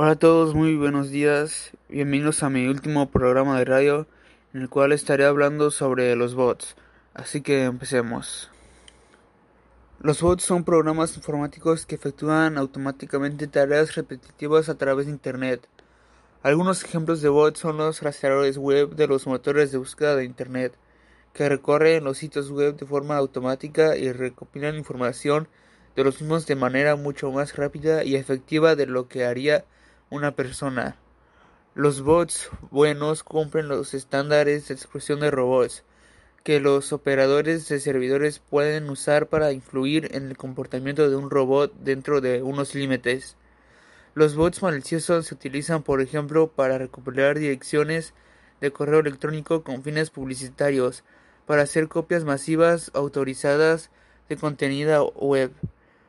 Hola a todos, muy buenos días. Bienvenidos a mi último programa de radio en el cual estaré hablando sobre los bots. Así que empecemos. Los bots son programas informáticos que efectúan automáticamente tareas repetitivas a través de Internet. Algunos ejemplos de bots son los rastreadores web de los motores de búsqueda de Internet, que recorren los sitios web de forma automática y recopilan información de los mismos de manera mucho más rápida y efectiva de lo que haría una persona. Los bots buenos cumplen los estándares de expresión de robots que los operadores de servidores pueden usar para influir en el comportamiento de un robot dentro de unos límites. Los bots maliciosos se utilizan, por ejemplo, para recopilar direcciones de correo electrónico con fines publicitarios, para hacer copias masivas autorizadas de contenido web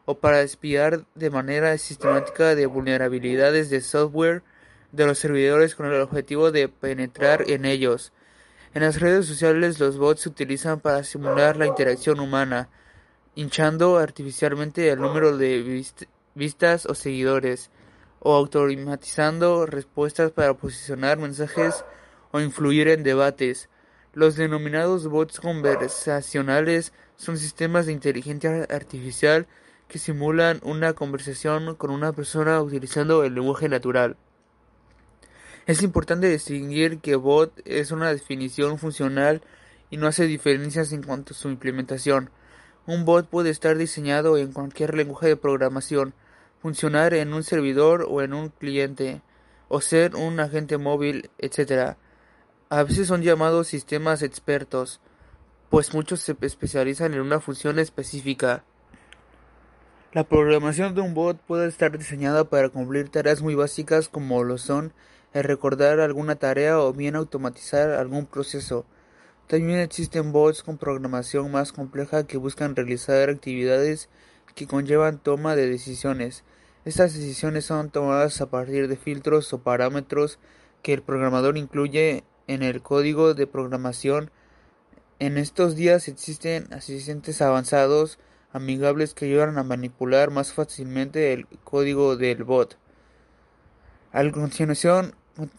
o para espiar de manera sistemática de vulnerabilidades de software de los servidores con el objetivo de penetrar en ellos. En las redes sociales los bots se utilizan para simular la interacción humana, hinchando artificialmente el número de vistas o seguidores, o automatizando respuestas para posicionar mensajes o influir en debates. Los denominados bots conversacionales son sistemas de inteligencia artificial que simulan una conversación con una persona utilizando el lenguaje natural. Es importante distinguir que bot es una definición funcional y no hace diferencias en cuanto a su implementación. Un bot puede estar diseñado en cualquier lenguaje de programación, funcionar en un servidor o en un cliente, o ser un agente móvil, etc. A veces son llamados sistemas expertos, pues muchos se especializan en una función específica. La programación de un bot puede estar diseñada para cumplir tareas muy básicas como lo son el recordar alguna tarea o bien automatizar algún proceso. También existen bots con programación más compleja que buscan realizar actividades que conllevan toma de decisiones. Estas decisiones son tomadas a partir de filtros o parámetros que el programador incluye en el código de programación. En estos días existen asistentes avanzados amigables que ayudan a manipular más fácilmente el código del bot. A continuación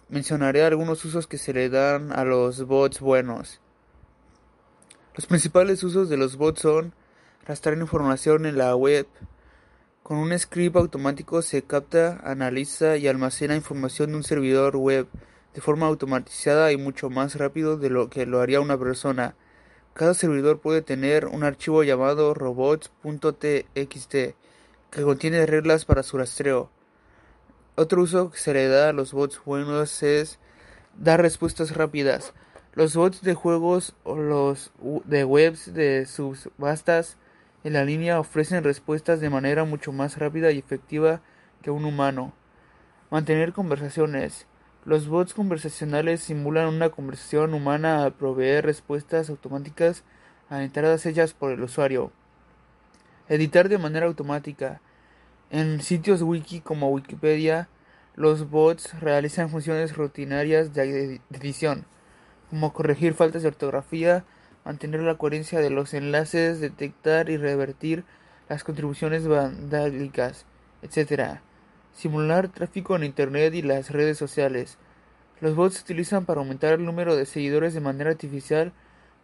mencionaré algunos usos que se le dan a los bots buenos. Los principales usos de los bots son rastrear información en la web. Con un script automático se capta, analiza y almacena información de un servidor web de forma automatizada y mucho más rápido de lo que lo haría una persona. Cada servidor puede tener un archivo llamado robots.txt que contiene reglas para su rastreo. Otro uso que se le da a los bots buenos es dar respuestas rápidas. Los bots de juegos o los de webs de subastas en la línea ofrecen respuestas de manera mucho más rápida y efectiva que un humano. Mantener conversaciones. Los bots conversacionales simulan una conversación humana al proveer respuestas automáticas a entradas hechas por el usuario. Editar de manera automática. En sitios wiki como Wikipedia, los bots realizan funciones rutinarias de edición, como corregir faltas de ortografía, mantener la coherencia de los enlaces, detectar y revertir las contribuciones vandálicas, etc simular tráfico en Internet y las redes sociales. Los bots se utilizan para aumentar el número de seguidores de manera artificial,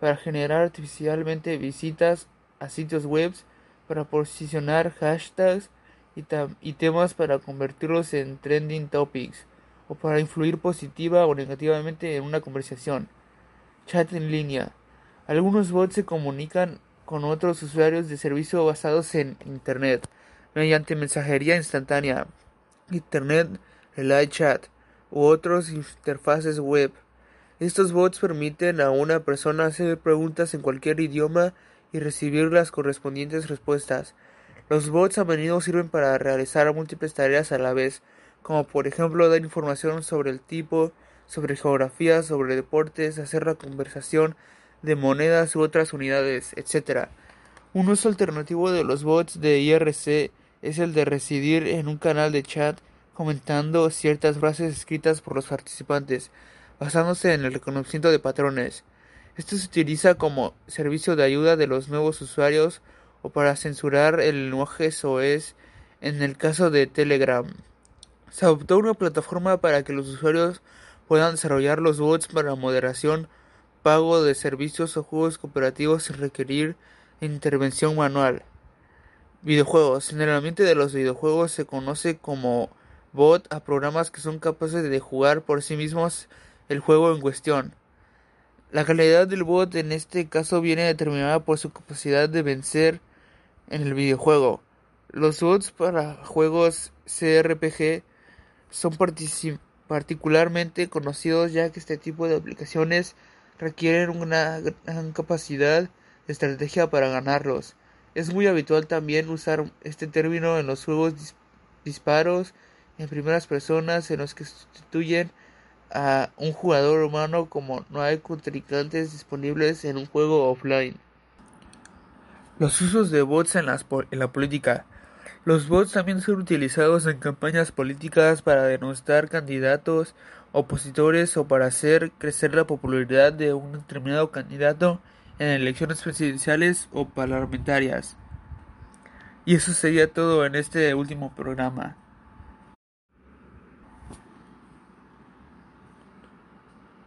para generar artificialmente visitas a sitios web, para posicionar hashtags y, y temas para convertirlos en trending topics, o para influir positiva o negativamente en una conversación. Chat en línea. Algunos bots se comunican con otros usuarios de servicio basados en Internet mediante mensajería instantánea, Internet Relay Chat u otras interfaces web. Estos bots permiten a una persona hacer preguntas en cualquier idioma y recibir las correspondientes respuestas. Los bots a menudo sirven para realizar múltiples tareas a la vez, como por ejemplo dar información sobre el tipo, sobre geografía, sobre deportes, hacer la conversación de monedas u otras unidades, etc. Un uso alternativo de los bots de IRC es el de residir en un canal de chat comentando ciertas frases escritas por los participantes, basándose en el reconocimiento de patrones. Esto se utiliza como servicio de ayuda de los nuevos usuarios o para censurar el lenguaje SOS en el caso de Telegram. Se adoptó una plataforma para que los usuarios puedan desarrollar los bots para moderación, pago de servicios o juegos cooperativos sin requerir intervención manual. Videojuegos. Generalmente de los videojuegos se conoce como bot a programas que son capaces de jugar por sí mismos el juego en cuestión. La calidad del bot en este caso viene determinada por su capacidad de vencer en el videojuego. Los bots para juegos CRPG son particularmente conocidos ya que este tipo de aplicaciones requieren una gran capacidad de estrategia para ganarlos. Es muy habitual también usar este término en los juegos disparos en primeras personas en los que sustituyen a un jugador humano como no hay contrincantes disponibles en un juego offline. Los usos de bots en, en la política. Los bots también son utilizados en campañas políticas para denostar candidatos opositores o para hacer crecer la popularidad de un determinado candidato en elecciones presidenciales o parlamentarias. Y eso sería todo en este último programa.